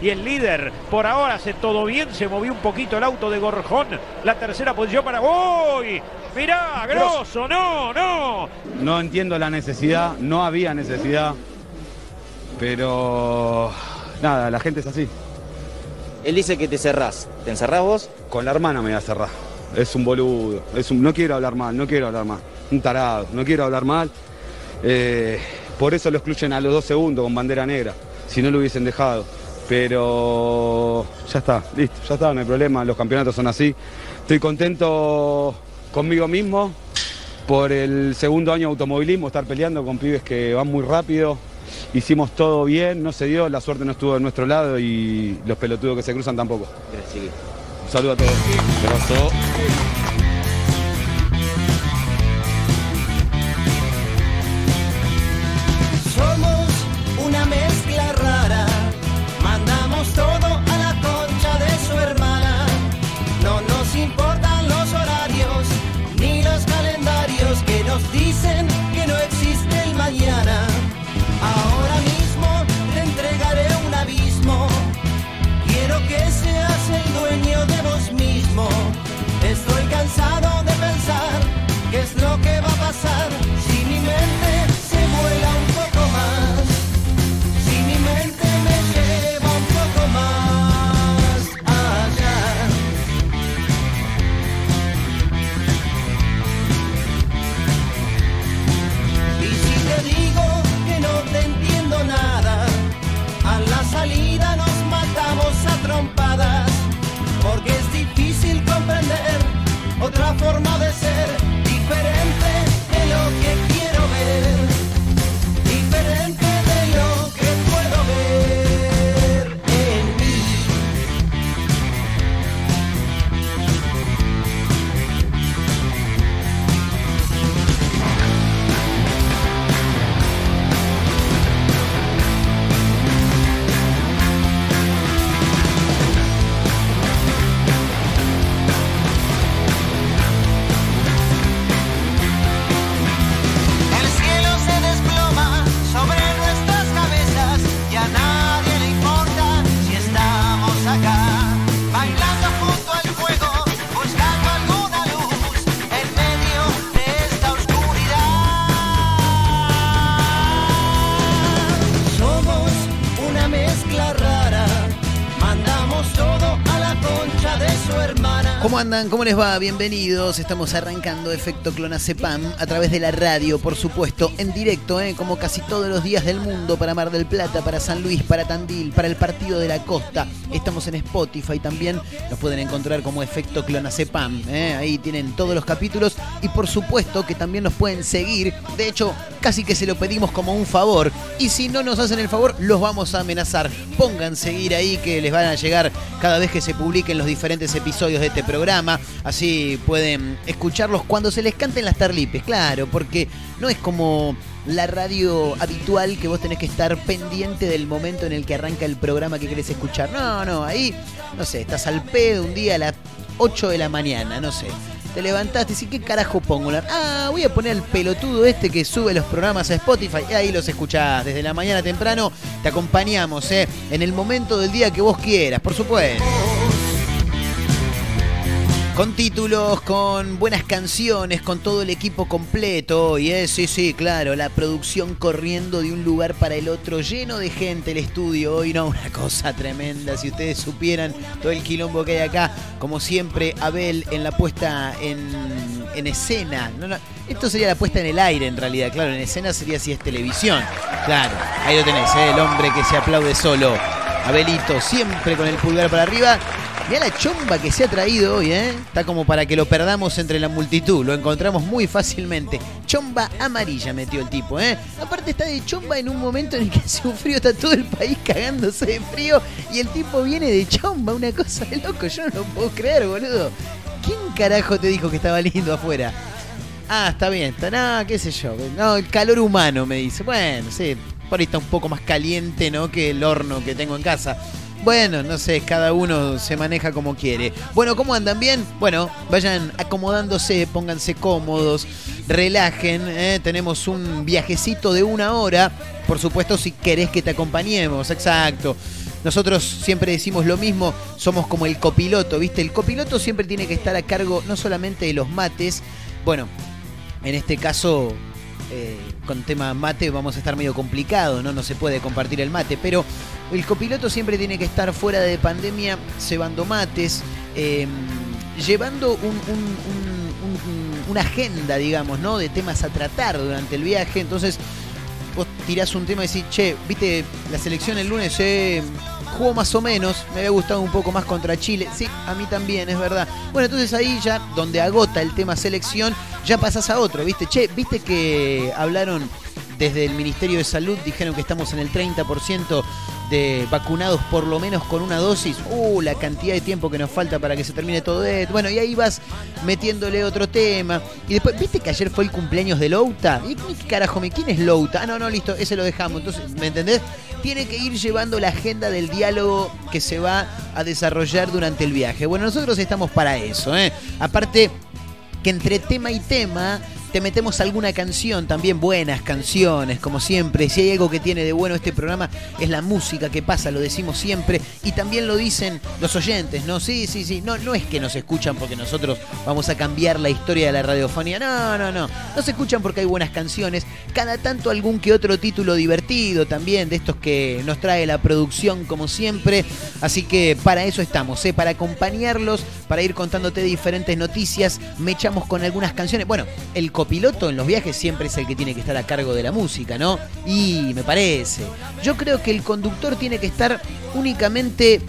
y el líder. Por ahora hace todo bien, se movió un poquito el auto de Gorjón. La tercera posición para... ¡Uy! Mirá, grosso, no, no. No entiendo la necesidad, no había necesidad, pero nada, la gente es así. Él dice que te cerrás. ¿Te encerrás vos? Con la hermana me voy a cerrar. Es un boludo, es un, no quiero hablar mal, no quiero hablar mal. Un tarado, no quiero hablar mal. Eh, por eso lo excluyen a los dos segundos con bandera negra, si no lo hubiesen dejado. Pero ya está, listo, ya está, no hay problema, los campeonatos son así. Estoy contento conmigo mismo por el segundo año de automovilismo, estar peleando con pibes que van muy rápido. Hicimos todo bien, no se dio, la suerte no estuvo de nuestro lado y los pelotudos que se cruzan tampoco. Gracias. Un saludo a todos. Andan? ¿Cómo les va? Bienvenidos. Estamos arrancando Efecto Clonacepam a través de la radio, por supuesto, en directo, ¿eh? como casi todos los días del mundo, para Mar del Plata, para San Luis, para Tandil, para el Partido de la Costa. Estamos en Spotify también. Nos pueden encontrar como Efecto Clonacepam. ¿eh? Ahí tienen todos los capítulos y por supuesto que también nos pueden seguir. De hecho, casi que se lo pedimos como un favor. Y si no nos hacen el favor, los vamos a amenazar. Pongan seguir ahí que les van a llegar cada vez que se publiquen los diferentes episodios de este programa. Así pueden escucharlos cuando se les canten las tarlipes, claro, porque no es como la radio habitual que vos tenés que estar pendiente del momento en el que arranca el programa que querés escuchar. No, no, ahí, no sé, estás al pedo un día a las 8 de la mañana, no sé. Te levantaste y ¿qué carajo pongo? Ah, voy a poner el pelotudo este que sube los programas a Spotify y ahí los escuchás. Desde la mañana temprano te acompañamos, ¿eh? En el momento del día que vos quieras, por supuesto. Con títulos, con buenas canciones, con todo el equipo completo. Y sí, sí, claro, la producción corriendo de un lugar para el otro, lleno de gente el estudio. Hoy no, una cosa tremenda. Si ustedes supieran todo el quilombo que hay acá, como siempre, Abel en la puesta en, en escena. Esto sería la puesta en el aire en realidad, claro, en escena sería si es televisión. Claro, ahí lo tenés, ¿eh? el hombre que se aplaude solo. Abelito, siempre con el pulgar para arriba. Mirá la chomba que se ha traído hoy, ¿eh? Está como para que lo perdamos entre la multitud. Lo encontramos muy fácilmente. Chomba amarilla metió el tipo, ¿eh? Aparte está de chomba en un momento en el que hace un frío, está todo el país cagándose de frío y el tipo viene de chomba, una cosa de loco. Yo no lo puedo creer, boludo. ¿Quién carajo te dijo que estaba lindo afuera? Ah, está bien, está nada, qué sé yo. No, el calor humano me dice. Bueno, sí, por ahí está un poco más caliente, ¿no? Que el horno que tengo en casa. Bueno, no sé, cada uno se maneja como quiere. Bueno, ¿cómo andan bien? Bueno, vayan acomodándose, pónganse cómodos, relajen. ¿eh? Tenemos un viajecito de una hora. Por supuesto, si querés que te acompañemos, exacto. nosotros siempre decimos lo mismo, somos como el copiloto, ¿viste? El copiloto siempre tiene que estar a cargo no solamente de los mates, bueno, en este caso eh, con tema mate vamos a estar medio complicado, ¿no? No se puede compartir el mate, pero el copiloto siempre tiene que estar fuera de pandemia cebando mates, eh, llevando un- una agenda, digamos, ¿no? De temas a tratar durante el viaje. Entonces, vos tirás un tema y decís, che, viste, la selección el lunes eh, jugó más o menos, me había gustado un poco más contra Chile. Sí, a mí también, es verdad. Bueno, entonces ahí ya, donde agota el tema selección, ya pasás a otro, viste, che, viste que hablaron desde el Ministerio de Salud, dijeron que estamos en el 30% de vacunados por lo menos con una dosis. Uh, la cantidad de tiempo que nos falta para que se termine todo esto. Bueno, y ahí vas metiéndole otro tema. Y después, ¿viste que ayer fue el cumpleaños de Louta? ¿Y qué carajo? ¿Quién es Louta? Ah, no, no, listo, ese lo dejamos. Entonces, ¿me entendés? Tiene que ir llevando la agenda del diálogo que se va a desarrollar durante el viaje. Bueno, nosotros estamos para eso, ¿eh? Aparte que entre tema y tema te metemos alguna canción, también buenas canciones, como siempre. Si hay algo que tiene de bueno este programa es la música que pasa, lo decimos siempre. Y también lo dicen los oyentes, ¿no? Sí, sí, sí. No, no es que nos escuchan porque nosotros vamos a cambiar la historia de la radiofonía. No, no, no. Nos escuchan porque hay buenas canciones. Cada tanto algún que otro título divertido también, de estos que nos trae la producción como siempre. Así que para eso estamos, ¿eh? Para acompañarlos, para ir contándote diferentes noticias. Me echamos con algunas canciones. Bueno, el copiloto en los viajes siempre es el que tiene que estar a cargo de la música, ¿no? Y me parece. Yo creo que el conductor tiene que estar únicamente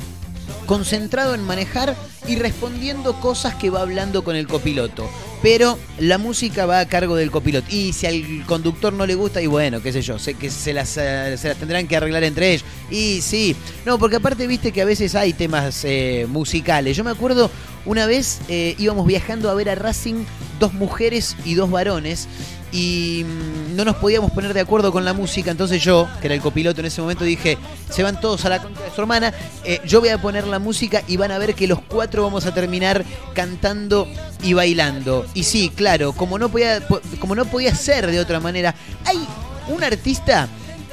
concentrado en manejar y respondiendo cosas que va hablando con el copiloto. Pero la música va a cargo del copiloto. Y si al conductor no le gusta, y bueno, qué sé yo, sé que se las, eh, se las tendrán que arreglar entre ellos. Y sí, no, porque aparte viste que a veces hay temas eh, musicales. Yo me acuerdo una vez eh, íbamos viajando a ver a Racing dos mujeres y dos varones y mm, no nos podíamos poner de acuerdo con la música, entonces yo, que era el copiloto en ese momento, dije, se van todos a la contra de su hermana, eh, yo voy a poner la música y van a ver que los cuatro vamos a terminar cantando y bailando. Y sí, claro, como no podía, po- como no podía ser de otra manera, hay un artista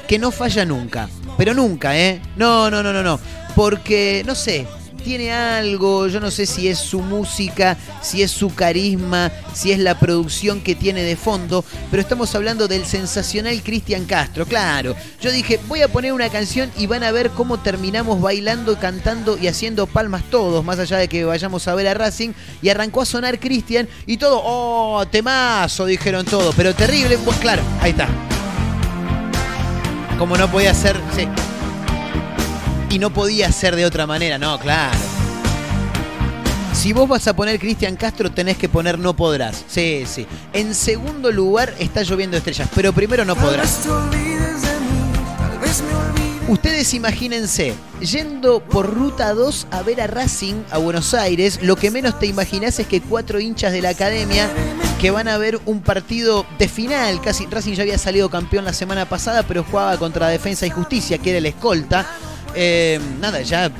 que no falla nunca, pero nunca, ¿eh? No, no, no, no, no, porque, no sé, tiene algo, yo no sé si es su música, si es su carisma, si es la producción que tiene de fondo, pero estamos hablando del sensacional Cristian Castro, claro. Yo dije, voy a poner una canción y van a ver cómo terminamos bailando, cantando y haciendo palmas todos, más allá de que vayamos a ver a Racing, y arrancó a sonar Cristian y todo, oh, temazo, dijeron todo, pero terrible, bueno, claro, ahí está. Como no podía ser, sí. Y no podía ser de otra manera, no, claro. Si vos vas a poner Cristian Castro, tenés que poner No Podrás. Sí, sí. En segundo lugar está lloviendo estrellas, pero primero No Podrás. Ustedes imagínense, yendo por ruta 2 a ver a Racing a Buenos Aires, lo que menos te imaginás es que cuatro hinchas de la academia que van a ver un partido de final, casi Racing ya había salido campeón la semana pasada, pero jugaba contra Defensa y Justicia, que era el escolta. Eh, nada, ya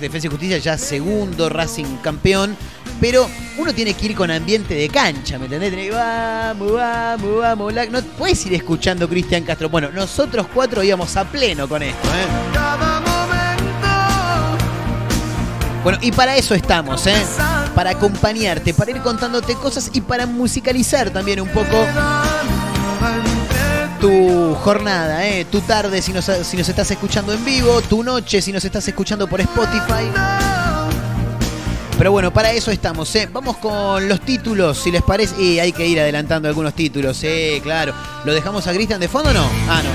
Defensa y Justicia ya segundo, Racing campeón. Pero uno tiene que ir con ambiente de cancha, ¿me entendés? Tenés que, vamos, vamos, vamos. No puedes ir escuchando Cristian Castro. Bueno, nosotros cuatro íbamos a pleno con esto, ¿eh? Bueno, y para eso estamos, ¿eh? Para acompañarte, para ir contándote cosas y para musicalizar también un poco tu jornada, ¿eh? tu tarde si nos, si nos estás escuchando en vivo, tu noche si nos estás escuchando por Spotify. Pero bueno, para eso estamos, ¿eh? Vamos con los títulos, si les parece. Y hay que ir adelantando algunos títulos, sí, claro. ¿Lo dejamos a Cristian de fondo o no? Ah, no.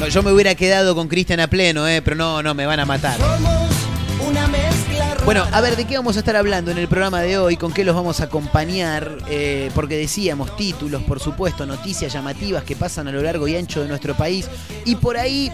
No, yo me hubiera quedado con Cristian a pleno, ¿eh? Pero no, no, me van a matar. Somos una. Bueno, a ver, ¿de qué vamos a estar hablando en el programa de hoy? ¿Con qué los vamos a acompañar? Eh, porque decíamos títulos, por supuesto, noticias llamativas que pasan a lo largo y ancho de nuestro país. Y por ahí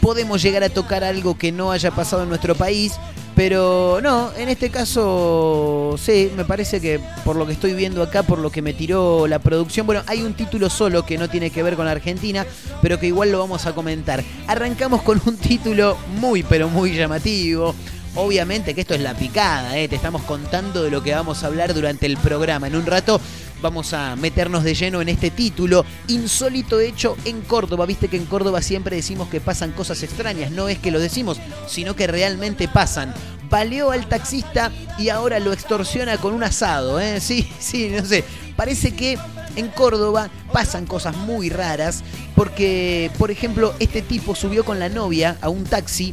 podemos llegar a tocar algo que no haya pasado en nuestro país. Pero no, en este caso sí, me parece que por lo que estoy viendo acá, por lo que me tiró la producción, bueno, hay un título solo que no tiene que ver con la Argentina, pero que igual lo vamos a comentar. Arrancamos con un título muy, pero muy llamativo. Obviamente que esto es la picada, ¿eh? te estamos contando de lo que vamos a hablar durante el programa. En un rato vamos a meternos de lleno en este título. Insólito hecho en Córdoba. Viste que en Córdoba siempre decimos que pasan cosas extrañas. No es que lo decimos, sino que realmente pasan. Baleó al taxista y ahora lo extorsiona con un asado. ¿eh? Sí, sí, no sé. Parece que en Córdoba pasan cosas muy raras porque, por ejemplo, este tipo subió con la novia a un taxi,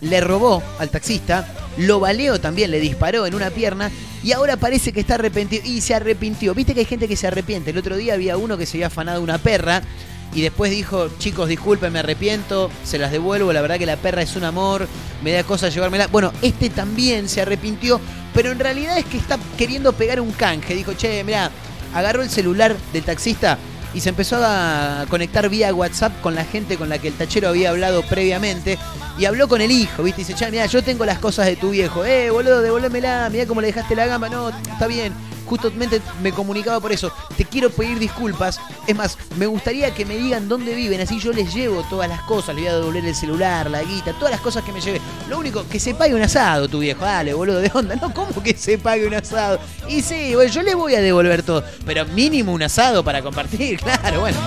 le robó al taxista, lo baleó también, le disparó en una pierna y ahora parece que está arrepentido. Y se arrepintió. Viste que hay gente que se arrepiente. El otro día había uno que se había afanado una perra y después dijo, chicos, disculpen, me arrepiento, se las devuelvo, la verdad que la perra es un amor, me da cosa llevármela. Bueno, este también se arrepintió, pero en realidad es que está queriendo pegar un canje. Dijo, che, mira, agarró el celular del taxista y se empezó a conectar vía WhatsApp con la gente con la que el tachero había hablado previamente y habló con el hijo, ¿viste? Y dice, che, mira, yo tengo las cosas de tu viejo, eh, boludo, devolvémela, mira cómo le dejaste la gamba, no, está bien justamente me comunicaba por eso. Te quiero pedir disculpas. Es más, me gustaría que me digan dónde viven, así yo les llevo todas las cosas. Le voy a devolver el celular, la guita, todas las cosas que me lleve. Lo único, que se pague un asado, tu viejo. Dale, boludo, de onda. No, ¿cómo que se pague un asado? Y sí, bueno, yo le voy a devolver todo. Pero mínimo un asado para compartir, claro, bueno.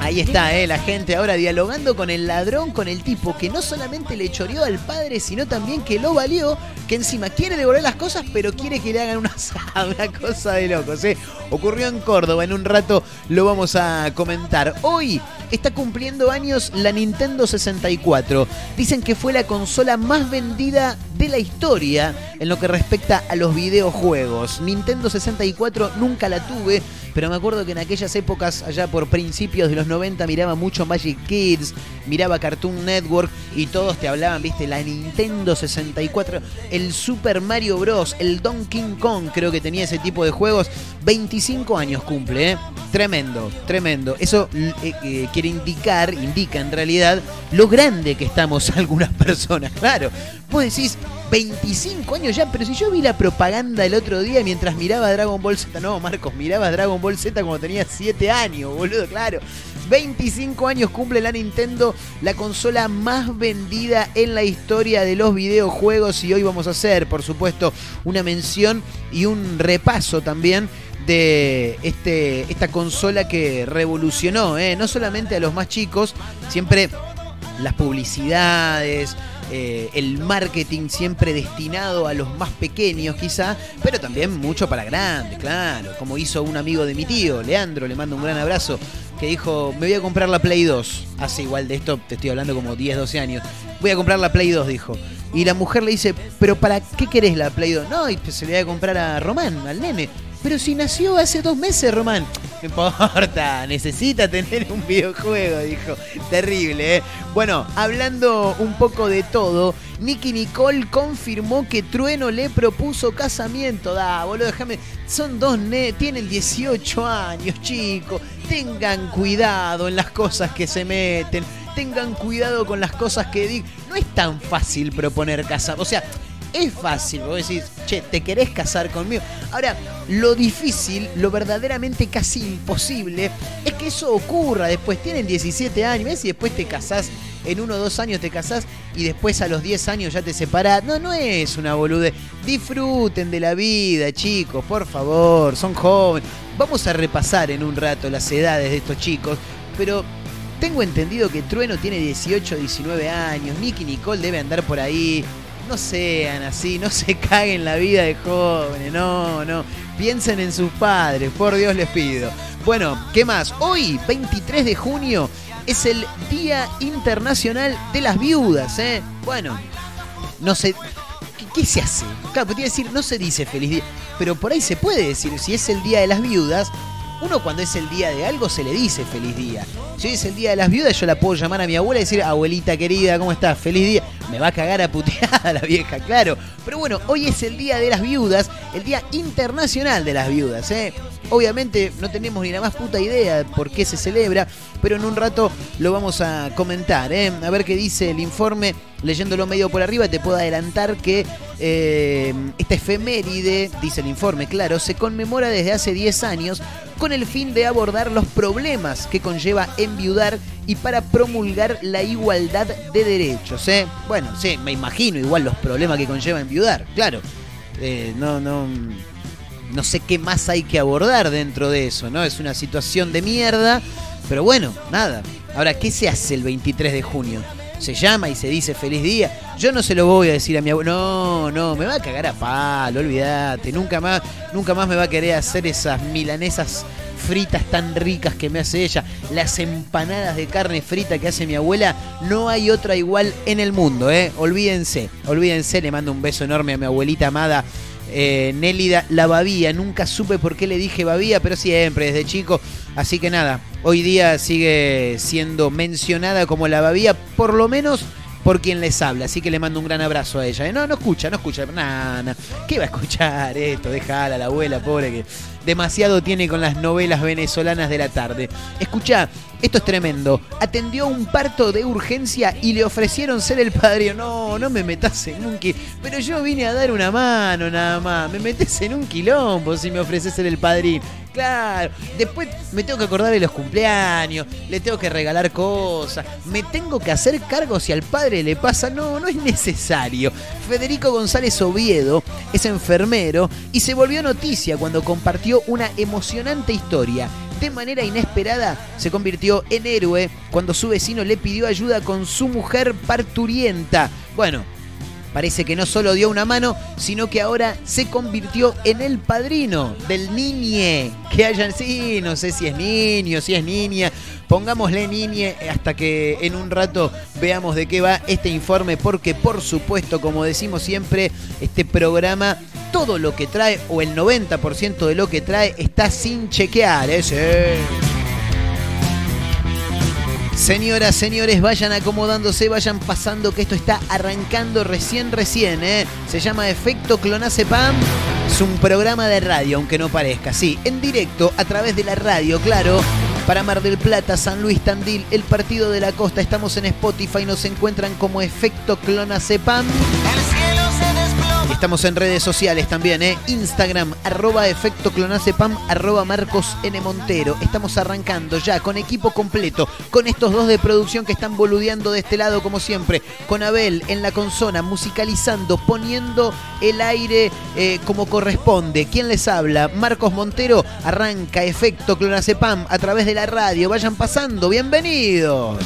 Ahí está, eh, la gente ahora dialogando con el ladrón, con el tipo que no solamente le choreó al padre, sino también que lo valió, que encima quiere devolver las cosas, pero quiere que le hagan una asado, una cosa de locos. Eh. Ocurrió en Córdoba, en un rato lo vamos a comentar. Hoy está cumpliendo años la Nintendo 64. Dicen que fue la consola más vendida de la historia en lo que respecta a los videojuegos. Nintendo 64 nunca la tuve, pero me acuerdo que en aquellas épocas, allá por principios de los 90, miraba mucho Magic Kids, miraba Cartoon Network y todos te hablaban, viste, la Nintendo 64, el Super Mario Bros., el Donkey Kong, creo que tenía ese tipo de juegos. 25 años cumple, ¿eh? Tremendo, tremendo. Eso eh, eh, quiere indicar, indica en realidad, lo grande que estamos algunas personas. Claro, vos decís, 25 años ya, pero si yo vi la propaganda el otro día mientras miraba Dragon Ball Z, no, Marcos, miraba Dragon Ball Z cuando tenía 7 años, boludo, claro. 25 años cumple la Nintendo, la consola más vendida en la historia de los videojuegos y hoy vamos a hacer, por supuesto, una mención y un repaso también de este, esta consola que revolucionó, ¿eh? no solamente a los más chicos, siempre las publicidades, eh, el marketing siempre destinado a los más pequeños quizá, pero también mucho para grandes, claro, como hizo un amigo de mi tío, Leandro, le mando un gran abrazo, que dijo, me voy a comprar la Play 2, hace igual de esto, te estoy hablando como 10, 12 años, voy a comprar la Play 2, dijo. Y la mujer le dice, pero ¿para qué querés la Play 2? No, y se le voy a comprar a Román, al nene. Pero si nació hace dos meses, Román. No importa, necesita tener un videojuego, dijo. Terrible, ¿eh? Bueno, hablando un poco de todo, Nicky Nicole confirmó que Trueno le propuso casamiento. Da, boludo, déjame. Son dos ne tienen 18 años, chicos. Tengan cuidado en las cosas que se meten. Tengan cuidado con las cosas que digan. No es tan fácil proponer casamiento. O sea, es fácil, vos decís, che, ¿te querés casar conmigo? Ahora, lo difícil, lo verdaderamente casi imposible, es que eso ocurra después. Tienen 17 años, ¿ves? Y después te casás, en uno o dos años te casás y después a los 10 años ya te separás. No, no es una bolude. Disfruten de la vida, chicos, por favor, son jóvenes. Vamos a repasar en un rato las edades de estos chicos, pero tengo entendido que Trueno tiene 18, 19 años, Nicky Nicole debe andar por ahí no sean así, no se caguen la vida de jóvenes, no, no. Piensen en sus padres, por Dios les pido. Bueno, ¿qué más? Hoy, 23 de junio, es el Día Internacional de las Viudas, ¿eh? Bueno, no sé. ¿Qué, se hace? Claro, podría decir, no se dice feliz día, pero por ahí se puede decir, si es el Día de las Viudas, uno cuando es el día de algo se le dice feliz día. Si hoy es el día de las viudas, yo la puedo llamar a mi abuela y decir, abuelita querida, ¿cómo estás? Feliz día. Me va a cagar a puteada la vieja, claro. Pero bueno, hoy es el día de las viudas, el día internacional de las viudas, ¿eh? Obviamente no tenemos ni la más puta idea de por qué se celebra, pero en un rato lo vamos a comentar, ¿eh? A ver qué dice el informe. Leyéndolo medio por arriba, te puedo adelantar que eh, esta efeméride, dice el informe, claro, se conmemora desde hace 10 años con el fin de abordar los problemas que conlleva enviudar y para promulgar la igualdad de derechos. ¿eh? Bueno, sí, me imagino igual los problemas que conlleva enviudar, claro. Eh, no, no no sé qué más hay que abordar dentro de eso, ¿no? Es una situación de mierda, pero bueno, nada. Ahora, ¿qué se hace el 23 de junio? Se llama y se dice feliz día. Yo no se lo voy a decir a mi abuelo. No, no, me va a cagar a palo, olvídate. Nunca más, nunca más me va a querer hacer esas milanesas fritas tan ricas que me hace ella, las empanadas de carne frita que hace mi abuela, no hay otra igual en el mundo, ¿eh? Olvídense, olvídense, le mando un beso enorme a mi abuelita amada. Eh, Nélida, la babía, nunca supe por qué le dije babía, pero siempre, desde chico. Así que nada, hoy día sigue siendo mencionada como la babía, por lo menos por quien les habla. Así que le mando un gran abrazo a ella. ¿eh? No, no escucha, no escucha. Nada, ¿Qué va a escuchar esto? Déjala, la abuela, pobre que demasiado tiene con las novelas venezolanas de la tarde. Escucha, esto es tremendo. Atendió un parto de urgencia y le ofrecieron ser el padre. No, no me metas en un quilombo. Pero yo vine a dar una mano nada más. Me metes en un quilombo si me ofreces ser el padrino. Claro, después me tengo que acordar de los cumpleaños, le tengo que regalar cosas, me tengo que hacer cargo si al padre le pasa. No, no es necesario. Federico González Oviedo es enfermero y se volvió noticia cuando compartió una emocionante historia de manera inesperada se convirtió en héroe cuando su vecino le pidió ayuda con su mujer parturienta. Bueno, parece que no solo dio una mano, sino que ahora se convirtió en el padrino del niñe. Que hayan, sí, no sé si es niño, si es niña. Pongámosle niñe hasta que en un rato veamos de qué va este informe, porque por supuesto, como decimos siempre, este programa, todo lo que trae, o el 90% de lo que trae, está sin chequear. ¿eh? Señoras, señores, vayan acomodándose, vayan pasando que esto está arrancando recién, recién, ¿eh? Se llama Efecto Clonazepam. Es un programa de radio, aunque no parezca. Sí, en directo, a través de la radio, claro. Para Mar del Plata, San Luis, Tandil, el Partido de la Costa. Estamos en Spotify, nos encuentran como Efecto Clonazepam. Estamos en redes sociales también, ¿eh? Instagram, arroba efecto clonacepam, arroba Marcos N. Montero. Estamos arrancando ya con equipo completo, con estos dos de producción que están boludeando de este lado como siempre, con Abel en la consola, musicalizando, poniendo el aire eh, como corresponde. ¿Quién les habla? Marcos Montero, arranca efecto clonacepam a través de la radio. Vayan pasando, bienvenidos.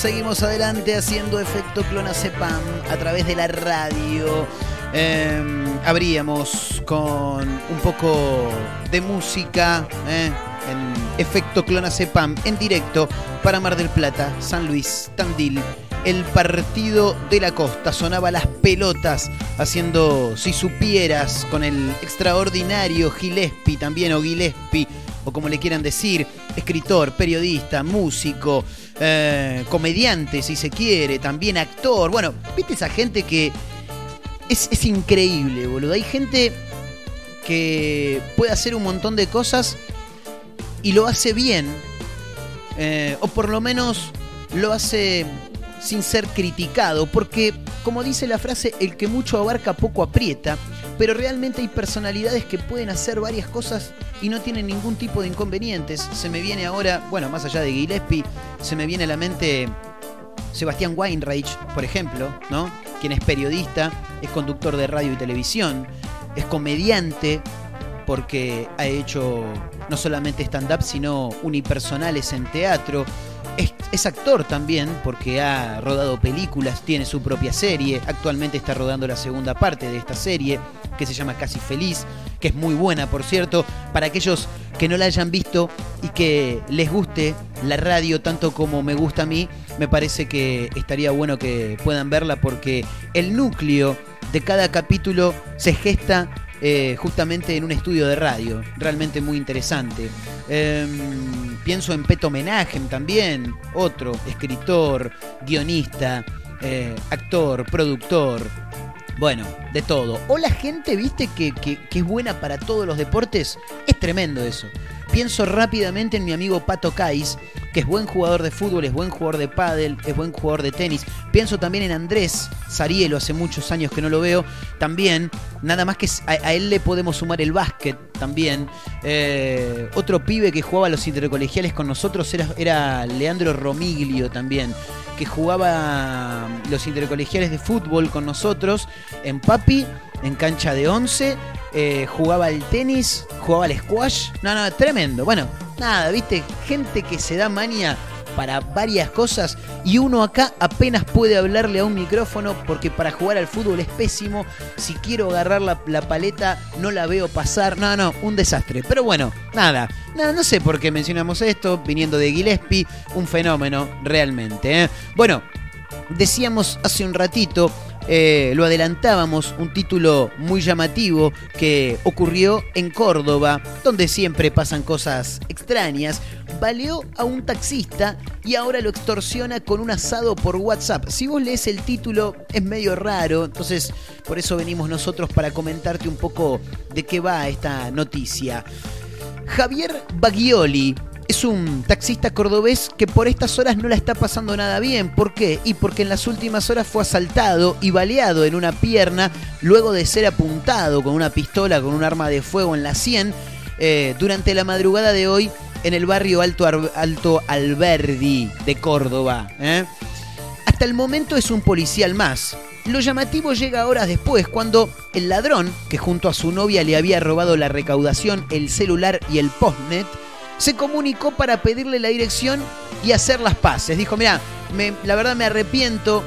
Seguimos adelante haciendo efecto clonazepam a través de la radio. Eh, abríamos con un poco de música eh, en efecto clonazepam en directo para Mar del Plata, San Luis, Tandil. El partido de la costa sonaba las pelotas haciendo si supieras con el extraordinario Gillespie también o Gillespie o como le quieran decir, escritor, periodista, músico, eh, comediante si se quiere, también actor. Bueno, viste esa gente que es, es increíble, boludo. Hay gente que puede hacer un montón de cosas y lo hace bien, eh, o por lo menos lo hace sin ser criticado, porque como dice la frase, el que mucho abarca poco aprieta, pero realmente hay personalidades que pueden hacer varias cosas y no tienen ningún tipo de inconvenientes. Se me viene ahora, bueno, más allá de Gillespie, se me viene a la mente Sebastián Weinreich, por ejemplo, ¿no? Quien es periodista, es conductor de radio y televisión, es comediante porque ha hecho no solamente stand-up, sino unipersonales en teatro. Es, actor también porque ha rodado películas, tiene su propia serie, actualmente está rodando la segunda parte de esta serie que se llama Casi Feliz, que es muy buena por cierto, para aquellos que no la hayan visto y que les guste la radio tanto como me gusta a mí, me parece que estaría bueno que puedan verla porque el núcleo de cada capítulo se gesta eh, justamente en un estudio de radio, realmente muy interesante. Eh, pienso en Peto Menagem también, otro escritor, guionista, eh, actor, productor. Bueno, de todo. O la gente, viste, que, que, que es buena para todos los deportes. Es tremendo eso. Pienso rápidamente en mi amigo Pato Cais, que es buen jugador de fútbol, es buen jugador de pádel, es buen jugador de tenis. Pienso también en Andrés Sarielo, hace muchos años que no lo veo, también, nada más que a, él le podemos sumar el básquet también. Eh, otro pibe que jugaba los intercolegiales con nosotros era, era Leandro Romiglio también, que jugaba los intercolegiales de fútbol con nosotros en Papi, en cancha de 11, eh, jugaba al tenis, jugaba al squash. No, no, tremendo. Bueno, nada, viste, gente que se da manía para varias cosas y uno acá apenas puede hablarle a un micrófono porque para jugar al fútbol es pésimo. Si quiero agarrar la, paleta no la veo pasar. No, no, un desastre. Pero bueno, nada. Nada, no sé por qué mencionamos esto, viniendo de Gillespie, un fenómeno realmente. ¿eh? Bueno, decíamos hace un ratito, eh, lo adelantábamos, un título muy llamativo que ocurrió en Córdoba, donde siempre pasan cosas extrañas. Baleó a un taxista y ahora lo extorsiona con un asado por WhatsApp. Si vos lees el título es medio raro, entonces por eso venimos nosotros para comentarte un poco de qué va esta noticia. Javier Baglioli es un taxista cordobés que por estas horas no la está pasando nada bien. ¿Por qué? Y porque en las últimas horas fue asaltado y baleado en una pierna luego de ser apuntado con una pistola, con un arma de fuego en la sien eh, durante la madrugada de hoy en el barrio Alto, Alto Alberdi de Córdoba. ¿eh? Hasta el momento es un policial más. Lo llamativo llega horas después, cuando el ladrón, que junto a su novia le había robado la recaudación, el celular y el postnet, se comunicó para pedirle la dirección y hacer las paces. Dijo, mira, la verdad me arrepiento,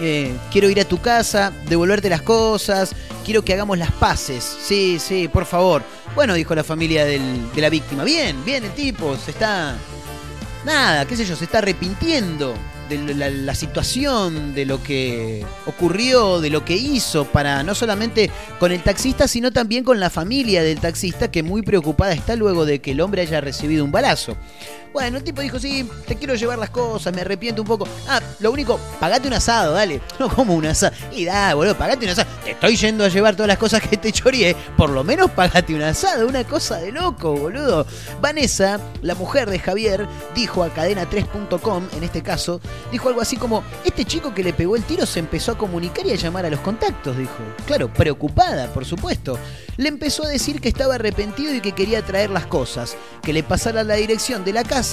eh, quiero ir a tu casa, devolverte las cosas, quiero que hagamos las paces. Sí, sí, por favor. Bueno, dijo la familia del- de la víctima. Bien, bien el tipo, se está... Nada, qué sé yo, se está arrepintiendo de la, la situación, de lo que ocurrió, de lo que hizo para no solamente con el taxista, sino también con la familia del taxista que muy preocupada está luego de que el hombre haya recibido un balazo. Bueno, el tipo dijo, sí, te quiero llevar las cosas, me arrepiento un poco. Ah, lo único, pagate un asado, dale. No como un asado. Y da, boludo, pagate un asado. Te estoy yendo a llevar todas las cosas que te choreé. Por lo menos pagate un asado, una cosa de loco, boludo. Vanessa, la mujer de Javier, dijo a cadena3.com, en este caso, dijo algo así como, este chico que le pegó el tiro se empezó a comunicar y a llamar a los contactos, dijo. Claro, preocupada, por supuesto. Le empezó a decir que estaba arrepentido y que quería traer las cosas, que le pasara la dirección de la casa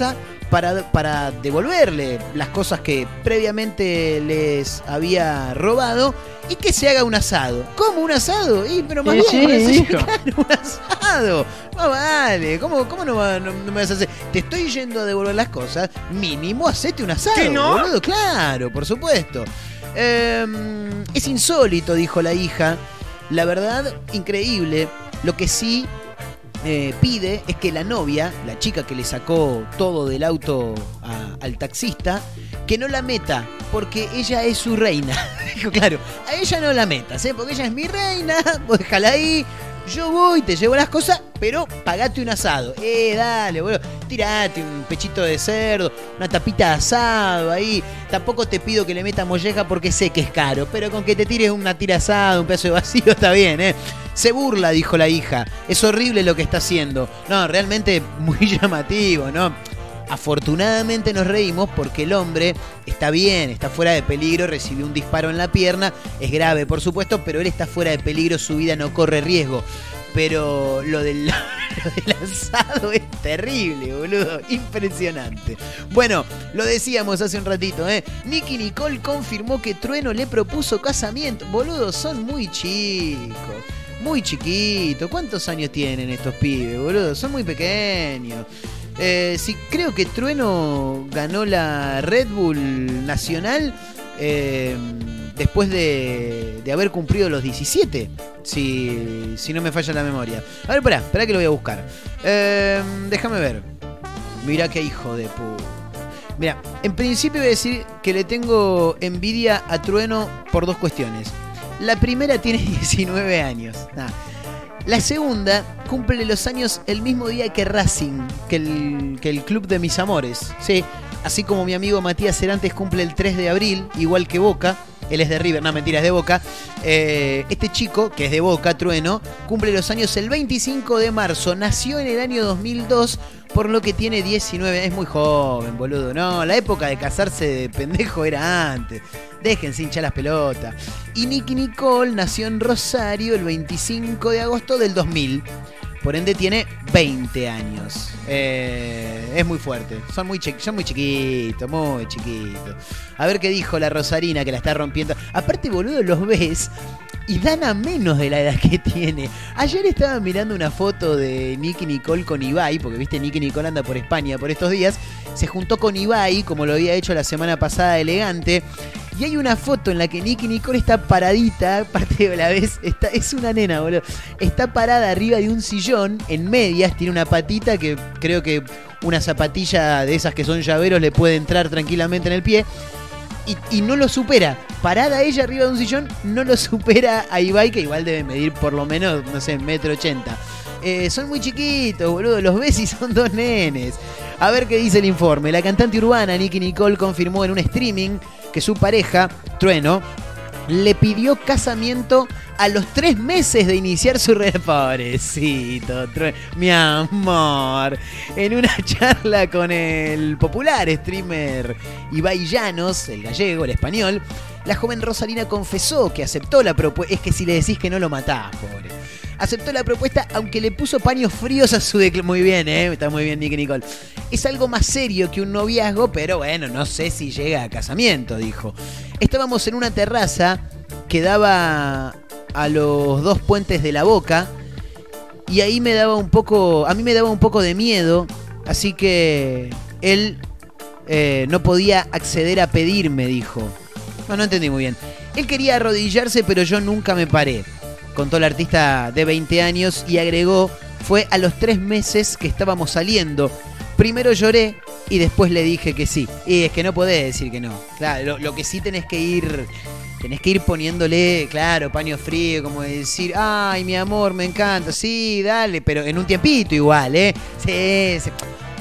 para, para devolverle las cosas que previamente les había robado y que se haga un asado. ¿Cómo un asado? Y, pero más Sí, bien, sí, un asado. No vale, ¿cómo, cómo no, va- no- no me vas a hacer? Te estoy yendo a devolver las cosas, mínimo hacete un asado. ¿Que no? boludo, Claro, por supuesto. Em, es insólito, dijo la hija. La verdad, increíble. Lo que sí eh, pide es que la novia, la chica que le sacó todo del auto a- al taxista, que no la meta, porque ella es su reina. Dijo, claro, a ella no la metas, ¿eh? porque ella es mi reina, vos déjala ahí. Yo voy, te llevo las cosas, pero pagate un asado. Eh, dale, boludo. Tirate un pechito de cerdo, una tapita de asado ahí. Tampoco te pido que le metas molleja porque sé que es caro, pero con que te tires una tira asada, un pedazo de vacío, está bien, ¿eh? Se burla, dijo la hija. Es horrible lo que está haciendo. No, realmente muy llamativo, ¿no? Afortunadamente nos reímos porque el hombre está bien, está fuera de peligro, recibió un disparo en la pierna, es grave por supuesto, pero él está fuera de peligro, su vida no corre riesgo. Pero lo del, lo del asado es terrible, boludo. Impresionante. Bueno, lo decíamos hace un ratito, ¿eh? Nicky Nicole confirmó que Trueno le propuso casamiento. Boludo, son muy chicos. Muy chiquitos. ¿Cuántos años tienen estos pibes, boludo? Son muy pequeños. Eh, sí, creo que Trueno ganó la Red Bull Nacional eh, después de, haber cumplido los 17. Si, si no me falla la memoria. A ver, pará, espera que lo voy a buscar. Eh, déjame ver. Mirá qué hijo de puta. Mira, en principio voy a decir que le tengo envidia a Trueno por dos cuestiones. La primera tiene 19 años. Nah. La segunda cumple los años el mismo día que Racing, que el, que el club de mis amores. Sí, así como mi amigo Matías Cerantes cumple el 3 de abril, igual que Boca. Él es de River, no mentira, es de Boca. Eh, este chico, que es de Boca, Trueno, cumple los años el 25 de marzo. Nació en el año 2002, por lo que tiene 19. Es muy joven, boludo. No, la época de casarse de pendejo era antes. Déjense hinchar las pelotas. Y Nicky Nicole nació en Rosario el 25 de agosto del 2000. Por ende tiene 20 años. Eh, es muy fuerte. Son muy, son muy chiquitos, muy chiquitos. A ver qué dijo la Rosarina que la está rompiendo. Aparte, boludo, los ves y dan a menos de la edad que tiene. Ayer estaba mirando una foto de Nicky Nicole con Ibai, porque viste, Nicky Nicole anda por España por estos días. Se juntó con Ibai, como lo había hecho la semana pasada, elegante. Y hay una foto en la que Nicky Nicole está paradita, aparte de la vez, está, es una nena, boludo. Está parada arriba de un sillón, en medias, tiene una patita que creo que una zapatilla de esas que son llaveros le puede entrar tranquilamente en el pie. Y, no lo supera. Parada ella arriba de un sillón, no lo supera a Ibai, que igual debe medir por lo menos, no sé, metro ochenta. Eh, son muy chiquitos, boludo. Los ves y son dos nenes. A ver qué dice el informe. La cantante urbana Nicky Nicole confirmó en un streaming que su pareja, Trueno, le pidió casamiento a los tres meses de iniciar su red. Pobrecito, mi amor. En una charla con el popular streamer Ibai Llanos, el gallego, el español, la joven Rosalina confesó que aceptó la propuesta. Es que si le decís que no lo matás, pobre. Aceptó la propuesta aunque le puso paños fríos a su declaración. Muy bien, ¿eh? Está muy bien, Nicky Nicole. Es algo más serio que un noviazgo, pero bueno, no sé si llega a casamiento, dijo. Estábamos en una terraza que daba a los dos puentes de la boca y ahí me daba un poco, a mí me daba un poco de miedo, así que él eh, no podía acceder a pedirme, dijo. No, no entendí muy bien. Él quería arrodillarse, pero yo nunca me paré. Contó el artista de 20 años y agregó, fue a los tres meses que estábamos saliendo. Primero lloré y después le dije que sí. Y es que no podés decir que no. Claro, lo, que sí tenés que ir... Tenés que ir poniéndole, claro, paño frío, como decir, ay, mi amor, me encanta, sí, dale, pero en un tiempito igual, ¿eh? Sí, sí.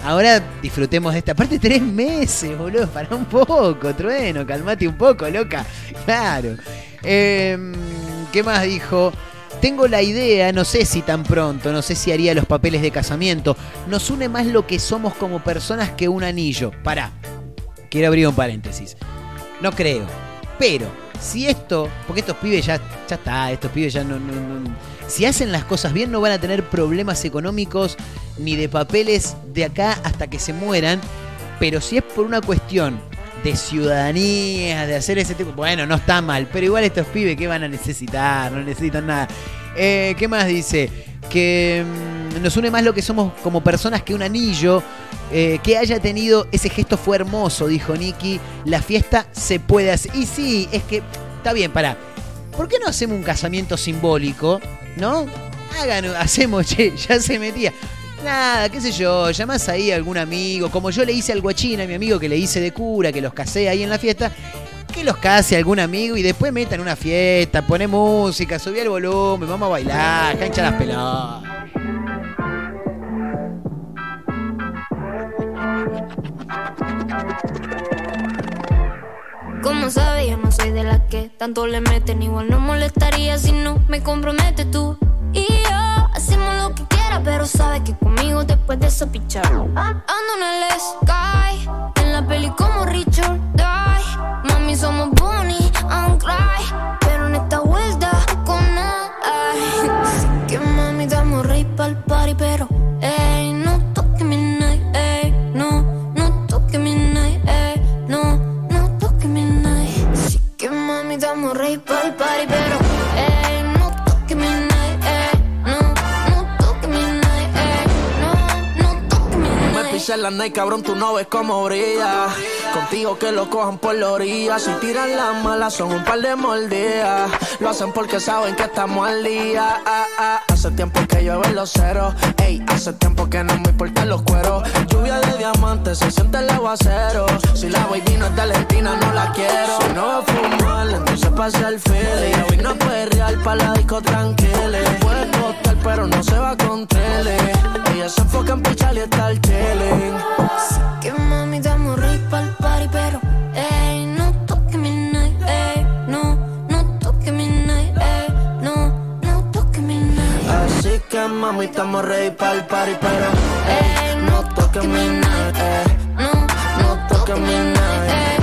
Ahora disfrutemos de esta parte tres meses, boludo. Para un poco, trueno, calmate un poco, loca. Claro. Em, ¿Qué más dijo? Tengo la idea, no sé si tan pronto, no sé si haría los papeles de casamiento. Nos une más lo que somos como personas que un anillo. Pará. Quiero abrir un paréntesis. No creo. Pero, si esto, porque estos pibes ya, ya está, estos pibes ya no, Si hacen las cosas bien, no van a tener problemas económicos ni de papeles de acá hasta que se mueran. Pero si es por una cuestión de ciudadanía, de hacer ese tipo. Bueno, no está mal, pero igual estos pibes, ¿qué van a necesitar? No necesitan nada. Eh, ¿Qué más dice? Que mm, nos une más lo que somos como personas que un anillo. Eh, que haya tenido ese gesto fue hermoso, dijo Nicky. La fiesta se puede hacer. Y sí, es que está bien, pará. ¿Por qué no hacemos un casamiento simbólico? ¿No? Hagan, hacemos, che, ya se metía. Nada, qué sé yo, llamás ahí a algún amigo, como yo le hice al guachín, a mi amigo que le hice de cura, que los casé ahí en la fiesta, que los case algún amigo y después metan una fiesta, pone música, subí el volumen, vamos a bailar, cancha las pelotas. Como sabes, no soy de las que tanto le meten. Igual no molestaría si no me comprometes tú. Y yo hacemos lo que quieras, pero sabes que conmigo después de eso pichar. Ando en el sky, en la peli como Richard Die. Mami, somos Bonnie and Clyde, pero en esta vuelta con. Así que mami, damos rey pa'l party, pero Pisé la night, cabrón, tú no ves cómo brilla. Contigo que lo cojan por la orilla. Si tiran las malas, son un par de mordidas. Lo hacen porque saben que estamos al día. Ah, ah. Hace tiempo que llueve en los ceros. Ey, hace tiempo que no me importan los cueros. Lluvia de diamantes, se siente el aguacero. Si la baby no es de Argentina, no la quiero. Si no va a fumar, entonces pasa el feeling. Hoy no puede real para la disco tranquila. Puede costar, pero no se va con tele. Ellas se enfocan por chale estar chilling. Sé que mami estamos rey pa'l party, pero ey, no toque mi night, ey, no, no toque mi night, ey, no, no toque mi night. Así que mami estamos rey pa'l party, pero ey, no toque mi night, ey, no, no toque mi night, ey.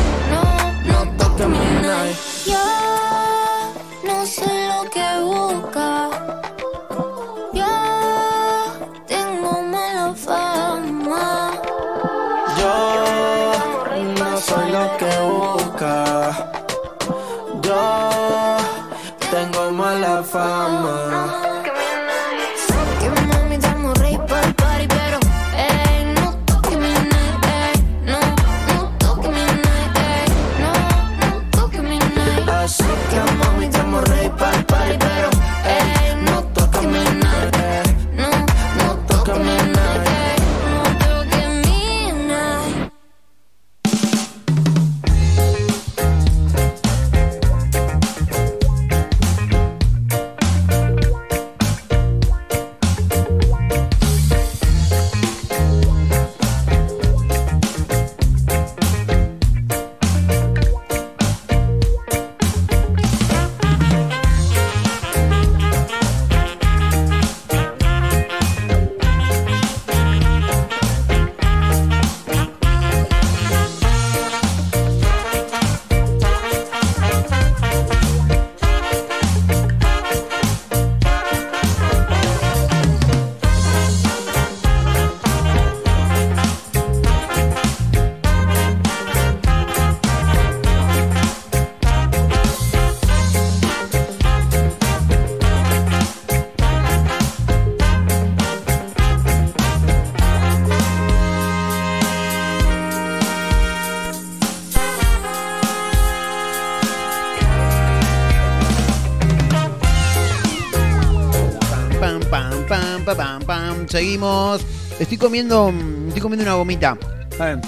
Seguimos. Estoy comiendo, estoy comiendo una gomita. Eh,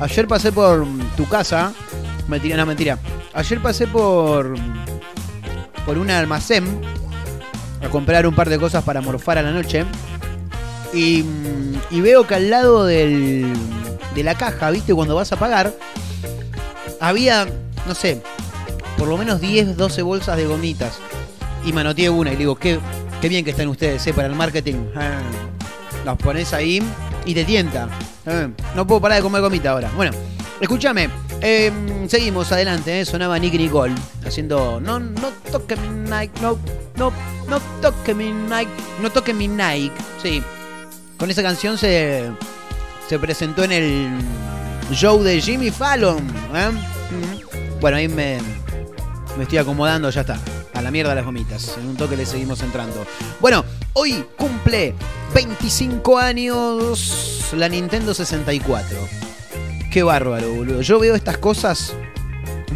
Ayer pasé por tu casa. Mentira, no, mentira. Ayer pasé por por un almacén a comprar un par de cosas para morfar a la noche. Y, y veo que al lado del, de la caja, ¿viste? Cuando vas a pagar, había, no sé, por lo menos 10, 12 bolsas de gomitas. Y manoteé una y le digo, qué, qué bien que están ustedes, ¿eh? Para el marketing. Ah, Los pones ahí y te tienta. Ah, No puedo parar de comer gomita ahora. Bueno, escúchame. eh, seguimos adelante, ¿eh? Sonaba Nicky Nicole haciendo No, no toque mi Nike, no, no, no toque mi Nike, no toque mi Nike. Sí. Con esa canción se, se presentó en el show de Jimmy Fallon. ¿eh? Bueno, ahí me, me estoy acomodando, ya está. A la mierda las gomitas. En un toque le seguimos entrando. Bueno, hoy cumple 25 años la Nintendo 64. Qué bárbaro, boludo. Yo veo estas cosas.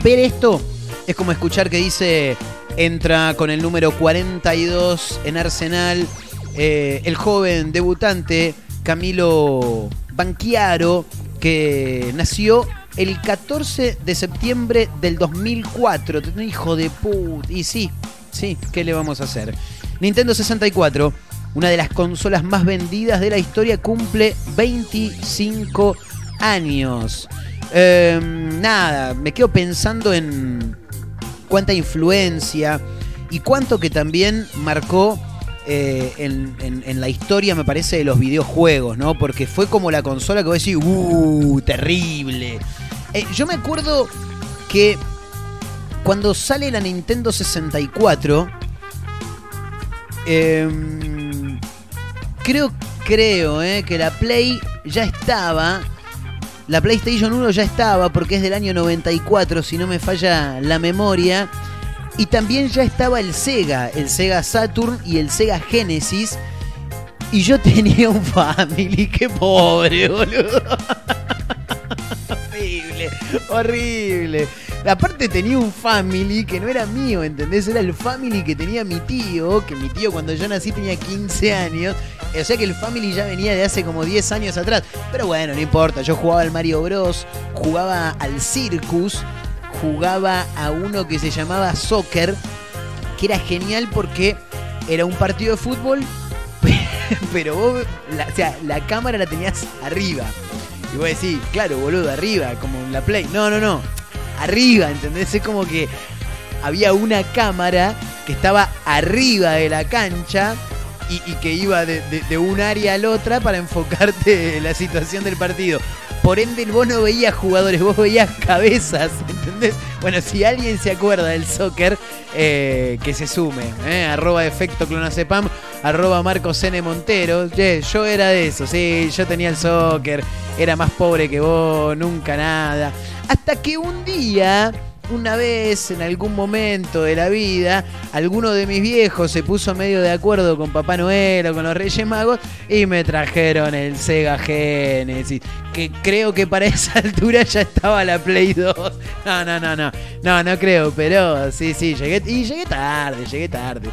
Ver esto es como escuchar que dice. Entra con el número 42 en Arsenal. eh, el joven debutante Camilo Banquiaro. Que nació el 14 de septiembre del 2004. Hijo de put. Y sí, sí, ¿qué le vamos a hacer? Nintendo 64, una de las consolas más vendidas de la historia, cumple 25 años. Eh, nada, me quedo pensando en cuánta influencia y cuánto que también marcó eh, en, la historia, me parece, de los videojuegos, ¿no? Porque fue como la consola que vos decís, ¡uh! Terrible. Eh, yo me acuerdo que cuando sale la Nintendo 64, em, creo, creo, eh, que la Play ya estaba. La PlayStation 1 ya estaba porque es del año 94, si no me falla la memoria. Y también ya estaba el Sega, el Sega Saturn y el Sega Genesis. Y yo tenía un Family, qué pobre, boludo. Horrible, horrible. Aparte tenía un Family que no era mío, ¿entendés? Era el Family que tenía mi tío, que mi tío cuando yo nací tenía 15 años. O sea que el Family ya venía de hace como 10 años atrás. Pero bueno, no importa. Yo jugaba al Mario Bros, jugaba al Circus, jugaba a uno que se llamaba Soccer, que era genial porque era un partido de fútbol, pero vos, la, o sea, la cámara la tenías arriba. Y vos decís, claro, boludo, arriba, como en la Play. No, no, no. Arriba, ¿entendés? Es como que había una cámara que estaba arriba de la cancha y, que iba de, un área al otra para enfocarte en la situación del partido. Por ende, vos no veías jugadores, vos veías cabezas, ¿entendés? Bueno, si alguien se acuerda del soccer, eh, que se sume. ¿eh? Arroba efecto clonacepam, arroba Marcos N. Montero. Che, yo era de eso, sí, yo tenía el soccer, era más pobre que vos, nunca nada. Hasta que un día una vez, en algún momento de la vida, alguno de mis viejos se puso medio de acuerdo con Papá Noel o con los Reyes Magos y me trajeron el Sega Genesis. Que creo que para esa altura ya estaba la Play 2. No, no, no, no. No, no creo, pero sí, sí, llegué. Y llegué tarde, llegué tarde.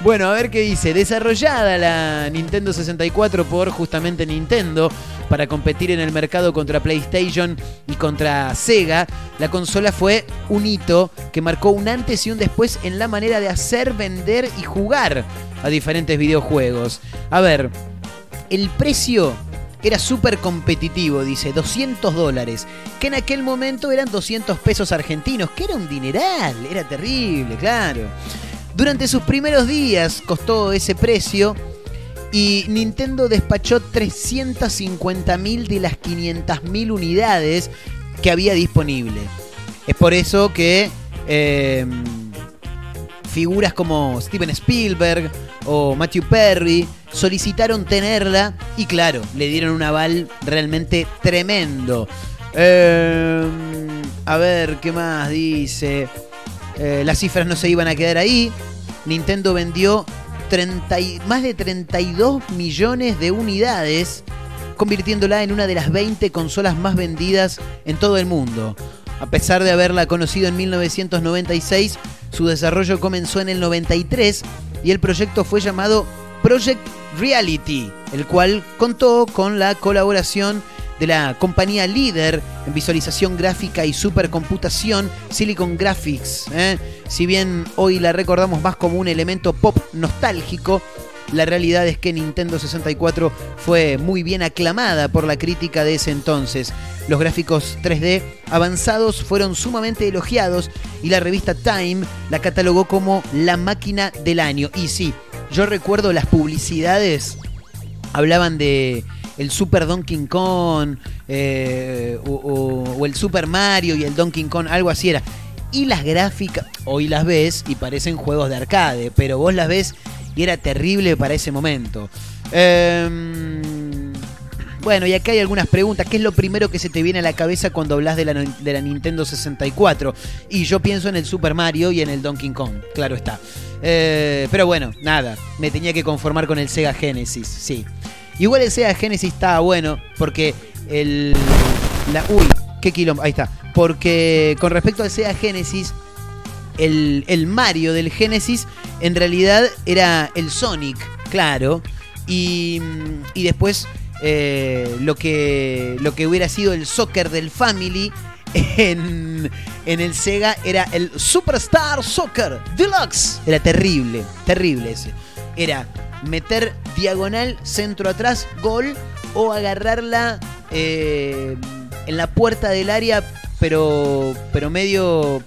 Bueno, a ver qué dice. Desarrollada la Nintendo 64 por justamente Nintendo para competir en el mercado contra PlayStation y contra Sega, la consola fue un hito que marcó un antes y un después en la manera de hacer, vender y jugar a diferentes videojuegos. A ver, el precio era súper competitivo, dice, 200 dólares, que en aquel momento eran 200 pesos argentinos, que era un dineral, era terrible, claro. Durante sus primeros días costó ese precio y Nintendo despachó 350.000 de las 500.000 unidades que había disponible. Es por eso que eh, figuras como Steven Spielberg o Matthew Perry solicitaron tenerla y claro, le dieron un aval realmente tremendo. Eh, a ver, ¿qué más dice? Eh, las cifras no se iban a quedar ahí. Nintendo vendió 30 y- más de 32 millones de unidades, convirtiéndola en una de las 20 consolas más vendidas en todo el mundo. A pesar de haberla conocido en 1996, su desarrollo comenzó en el 93 y el proyecto fue llamado Project Reality, el cual contó con la colaboración de la compañía líder en visualización gráfica y supercomputación Silicon Graphics. ¿eh? Si bien hoy la recordamos más como un elemento pop nostálgico, la realidad es que Nintendo 64 fue muy bien aclamada por la crítica de ese entonces. Los gráficos 3D avanzados fueron sumamente elogiados y la revista Time la catalogó como la máquina del año. Y sí, yo recuerdo las publicidades hablaban de el Super Donkey Kong eh, o, el Super Mario y el Donkey Kong, algo así era. Y las gráficas, hoy las ves y parecen juegos de arcade, pero vos las ves y era terrible para ese momento. Em, bueno, y acá hay algunas preguntas. ¿Qué es lo primero que se te viene a la cabeza cuando hablas de la, de la Nintendo 64? Y yo pienso en el Super Mario y en el Donkey Kong, claro está. Eh, pero bueno, nada, me tenía que conformar con el Sega Genesis, sí. Igual el Sega Genesis estaba bueno porque el... La, uy, qué quilombo, ahí está. Porque con respecto al Sega Genesis, el, el Mario del Genesis en realidad era el Sonic, claro. Y, y después eh, lo, que, lo que hubiera sido el soccer del Family en, en el Sega era el Superstar Soccer Deluxe. Era terrible, terrible ese. Era meter diagonal, centro atrás, gol o agarrarla eh, en la puerta del área, pero, pero medio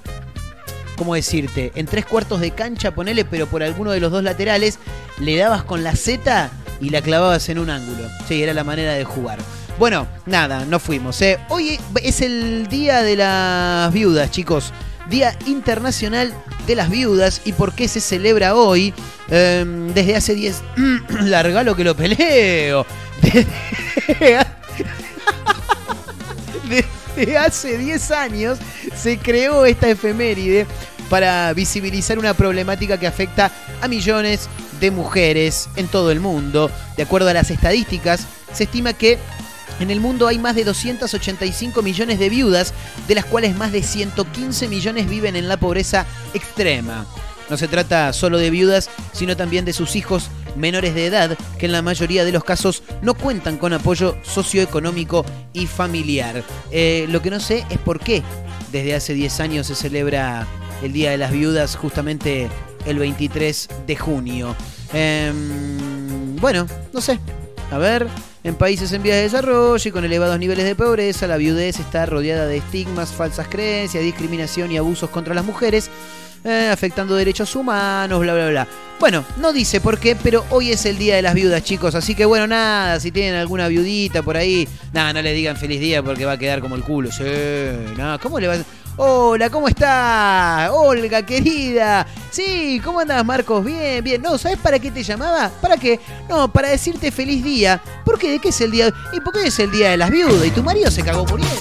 ¿cómo decirte? En tres cuartos de cancha, ponele, pero por alguno de los dos laterales, le dabas con la Z y la clavabas en un ángulo. Sí, era la manera de jugar. Bueno, nada, no fuimos. ¿eh? Hoy es el Día de las Viudas, chicos. Día Internacional de las Viudas. ¿Y por qué se celebra hoy? Eh, desde hace 10... Larga lo que lo peleo. Desde hace 10 años se creó esta efeméride para visibilizar una problemática que afecta a millones de mujeres en todo el mundo. De acuerdo a las estadísticas, se estima que en el mundo hay más de 285 millones de viudas, de las cuales más de 115 millones viven en la pobreza extrema. No se trata solo de viudas, sino también de sus hijos menores de edad, que en la mayoría de los casos no cuentan con apoyo socioeconómico y familiar. Eh, lo que no sé es por qué desde hace 10 años se celebra el Día de las Viudas justamente el 23 de junio. Em, bueno, no sé. A ver, en países en vías de desarrollo y con elevados niveles de pobreza, la viudez está rodeada de estigmas, falsas creencias, discriminación y abusos contra las mujeres. eh, afectando derechos humanos, bla, bla, bla. Bueno, no dice por qué, pero hoy es el día de las viudas, chicos. Así que bueno, nada, si tienen alguna viudita por ahí, nada, no le digan feliz día porque va a quedar como el culo. Sí, nada, ¿cómo le va a... Hola, ¿cómo estás? Olga, querida. Sí, ¿cómo andás, Marcos? Bien, bien. No, ¿sabes para qué te llamaba? ¿Para qué? No, para decirte feliz día. ¿Por qué? ¿De qué es el día? ¿Y por qué es el día de las viudas? Y tu marido se cagó muriendo.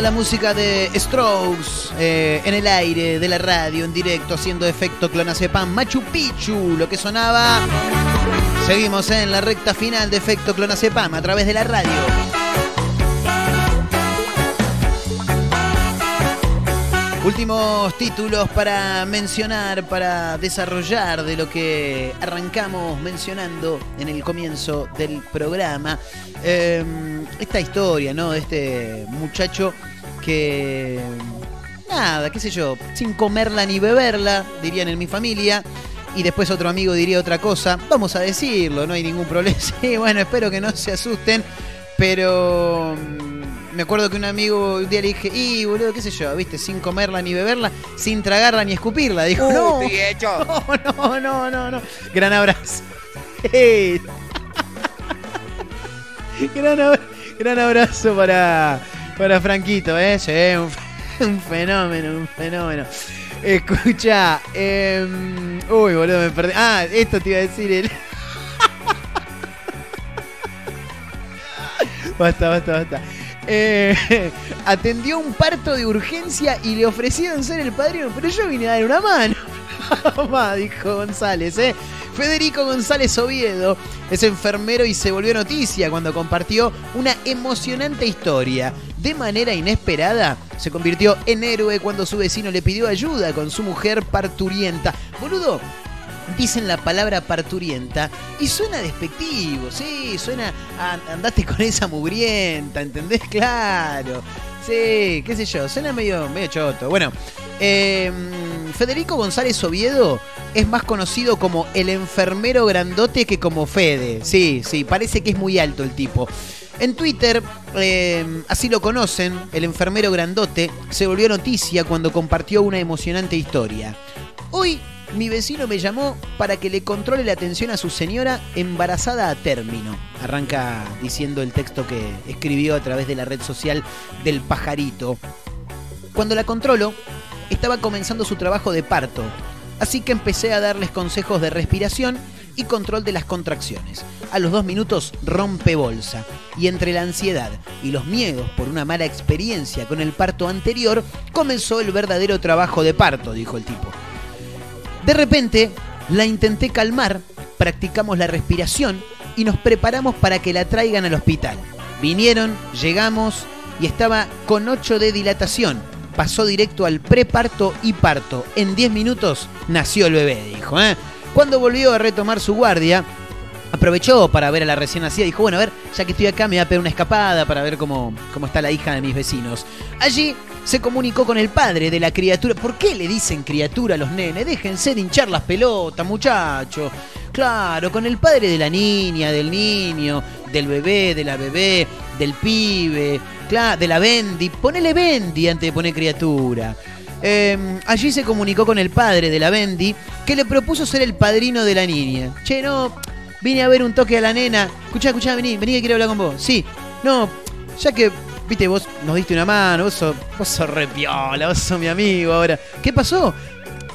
La música de Strokes eh, en el aire de la radio, en directo, haciendo efecto clonazepam. Machu Picchu, lo que sonaba. Seguimos en la recta final de efecto clonazepam a través de la radio. Últimos títulos para mencionar, para desarrollar de lo que arrancamos mencionando en el comienzo del programa. Eh, esta historia, ¿no? De este muchacho que. Nada, qué sé yo, sin comerla ni beberla, dirían en mi familia. Y después otro amigo diría otra cosa. Vamos a decirlo, no hay ningún problema. Sí, bueno, espero que no se asusten. Pero mm, me acuerdo que un amigo un día le dije, y boludo, qué sé yo, viste, sin comerla ni beberla, sin tragarla ni escupirla. Dijo, Uh, no, estoy hecho. no, no, no, no, no. Gran abrazo. Hey. gran, abra- gran abrazo para, para Franquito, ¿eh? Sí, un, fe- un fenómeno, un fenómeno. Escucha, em, uy, boludo, me perdí. Ah, esto te iba a decir el. basta, basta, basta. Eh, atendió un parto de urgencia y le ofrecieron ser el padrino, pero yo vine a dar una mano. Mamá, dijo González, ¿eh? Federico González Oviedo es enfermero y se volvió noticia cuando compartió una emocionante historia. De manera inesperada, se convirtió en héroe cuando su vecino le pidió ayuda con su mujer parturienta. Boludo, dicen la palabra parturienta y suena despectivo, sí, suena a andate con esa mugrienta, ¿entendés? Claro. Sí, qué sé yo, suena medio, medio choto. Bueno, eh, Federico González Oviedo es más conocido como el enfermero grandote que como Fede. Sí, sí, parece que es muy alto el tipo. En Twitter, eh, así lo conocen, el enfermero grandote se volvió noticia cuando compartió una emocionante historia. Hoy mi vecino me llamó para que le controle la atención a su señora embarazada a término. Arranca diciendo el texto que escribió a través de la red social del pajarito. Cuando la controlo, estaba comenzando su trabajo de parto, así que empecé a darles consejos de respiración y control de las contracciones. A los dos minutos rompe bolsa y entre la ansiedad y los miedos por una mala experiencia con el parto anterior, comenzó el verdadero trabajo de parto, dijo el tipo. De repente, la intenté calmar, practicamos la respiración y nos preparamos para que la traigan al hospital. Vinieron, llegamos y estaba con 8 de dilatación. Pasó directo al preparto y parto. En 10 minutos nació el bebé, dijo. ¿eh? Cuando volvió a retomar su guardia, aprovechó para ver a la recién nacida. Dijo, bueno, a ver, ya que estoy acá me voy a pegar una escapada para ver cómo, cómo está la hija de mis vecinos. Allí se comunicó con el padre de la criatura. ¿Por qué le dicen criatura a los nenes? Déjense de hinchar las pelotas, muchachos. Claro, con el padre de la niña, del niño, del bebé, de la bebé, del pibe, claro, de la Bendy. Ponele Bendy antes de poner criatura. Eh, allí se comunicó con el padre de la Bendy que le propuso ser el padrino de la niña. Che, no, vine a ver un toque a la nena. Escuchá, escuchá, vení, vení que quiero hablar con vos. Sí, no, ya que, viste, vos nos diste una mano, vos sos, vos sos re piola, vos sos mi amigo ahora. ¿Qué pasó?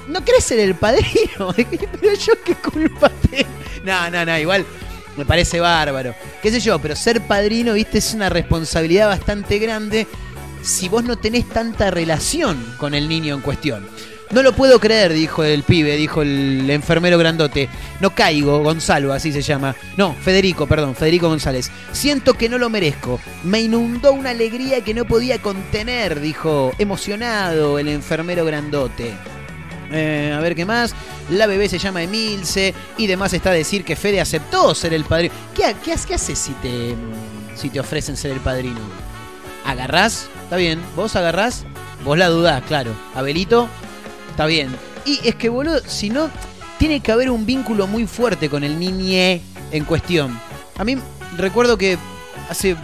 ¿No querés ser el padrino? pero yo qué culpa tengo. No, no, no, igual me parece bárbaro. Qué sé yo, pero ser padrino, viste, es una responsabilidad bastante grande si vos no tenés tanta relación con el niño en cuestión. No lo puedo creer, dijo el pibe, dijo el enfermero grandote. No caigo, Gonzalo, así se llama. No, Federico, perdón, Federico González. Siento que no lo merezco. Me inundó una alegría que no podía contener, dijo emocionado el enfermero grandote. Eh, a ver qué más. La bebé se llama Emilce y demás está a decir que Fede aceptó ser el padrino. ¿Qué, qué, qué haces si te, si te ofrecen ser el padrino? ¿Agarrás? Está bien. ¿Vos agarrás? Vos la dudás, claro. Abelito, está bien. Y es que, boludo, si no, tiene que haber un vínculo muy fuerte con el niñe en cuestión. A mí recuerdo que hace,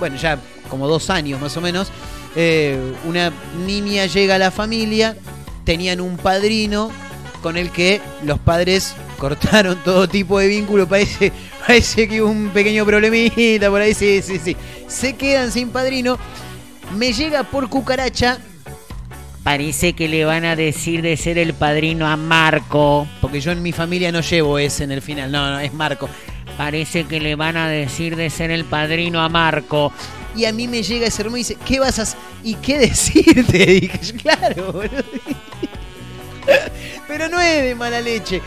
bueno, ya como dos años más o menos, eh, una niña llega a la familia, tenían un padrino con el que los padres cortaron todo tipo de vínculo. Parece, parece que hubo un pequeño problemita por ahí, sí, sí, sí. Se quedan sin padrino. Me llega por cucaracha. Parece que le van a decir de ser el padrino a Marco. Porque yo en mi familia no llevo ese en el final. No, no, es Marco. Parece que le van a decir de ser el padrino a Marco. y a mí me llega ese rumor y dice, ¿qué vas a hacer? ¿Y qué decirte? Dije, yo, claro, boludo. Pero no es de mala leche.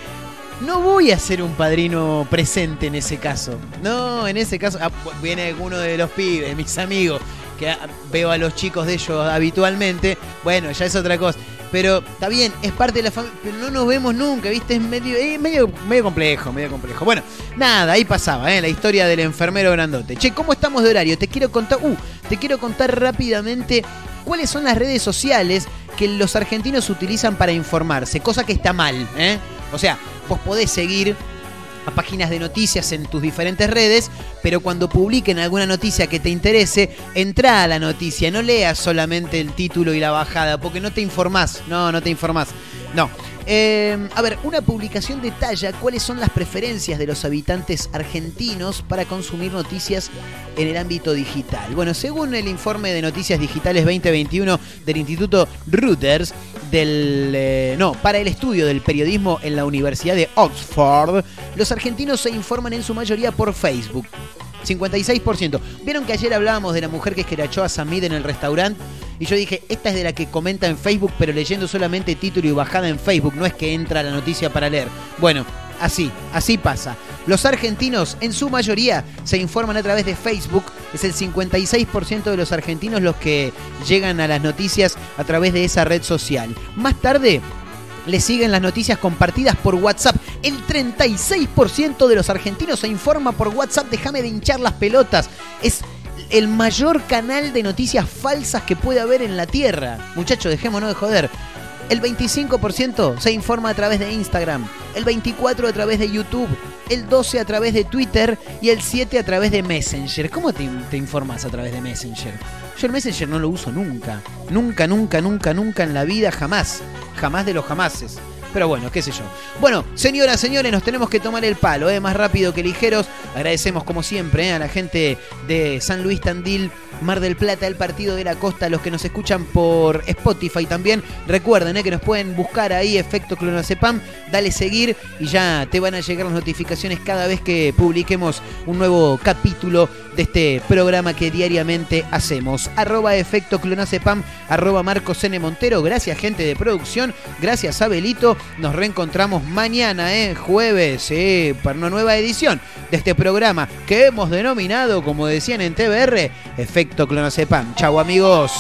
No voy a ser un padrino presente en ese caso. No, en ese caso ah, viene alguno de los pibes, mis amigos, que veo a los chicos de ellos habitualmente. Bueno, ya es otra cosa. Pero está bien, es parte de la familia, pero no nos vemos nunca, ¿viste? Es medio, eh, medio, medio complejo, medio complejo. Bueno, nada, ahí pasaba, ¿eh? La historia del enfermero grandote. Che, ¿cómo estamos de horario? Te quiero contar, uh, te quiero contar rápidamente cuáles son las redes sociales que los argentinos utilizan para informarse, cosa que está mal, ¿eh? O sea, vos podés seguir a páginas de noticias en tus diferentes redes, pero cuando publiquen alguna noticia que te interese, entra a la noticia, no leas solamente el título y la bajada, porque no te informás, no, no te informás, no. Eh, a ver, una publicación detalla cuáles son las preferencias de los habitantes argentinos para consumir noticias en el ámbito digital. Bueno, según el informe de Noticias Digitales 2021 del Instituto Reuters, del, eh, no, para el estudio del periodismo en la Universidad de Oxford, los argentinos se informan en su mayoría por Facebook. 56%. ¿Vieron que ayer hablábamos de la mujer que esquerachó a Samid en el restaurante? Y yo dije, esta es de la que comenta en Facebook, pero leyendo solamente título y bajada en Facebook, no es que entra la noticia para leer. Bueno, así, así pasa. Los argentinos, en su mayoría, se informan a través de Facebook. Es el 56% de los argentinos los que llegan a las noticias a través de esa red social. Más tarde, le siguen las noticias compartidas por WhatsApp. El 36% de los argentinos se informa por WhatsApp. Déjame de hinchar las pelotas. Es el mayor canal de noticias falsas que puede haber en la Tierra. Muchachos, dejémonos de joder. El 25% se informa a través de Instagram, el 24% a través de YouTube, el 12% a través de Twitter y el 7% a través de Messenger. ¿Cómo te, informas a través de Messenger? Yo el Messenger no lo uso nunca. Nunca, nunca, nunca, nunca en la vida, jamás. Jamás de los jamases. Pero bueno, qué sé yo. Bueno, señoras, señores, nos tenemos que tomar el palo, ¿eh? más rápido que ligeros. Agradecemos como siempre ¿eh? a la gente de San Luis Tandil, Mar del Plata, el Partido de la Costa, los que nos escuchan por Spotify también. Recuerden ¿eh? que nos pueden buscar ahí, efecto clonazepam, dale seguir y ya te van a llegar las notificaciones cada vez que publiquemos un nuevo capítulo de este programa que diariamente hacemos. Arroba efecto clonazepam, arroba Marcos N. Montero. Gracias, gente de producción. Gracias, Abelito. Nos reencontramos mañana, ¿eh? jueves, ¿eh? para una nueva edición de este programa que hemos denominado, como decían en TBR, Efecto Clonazepam. Chau, amigos.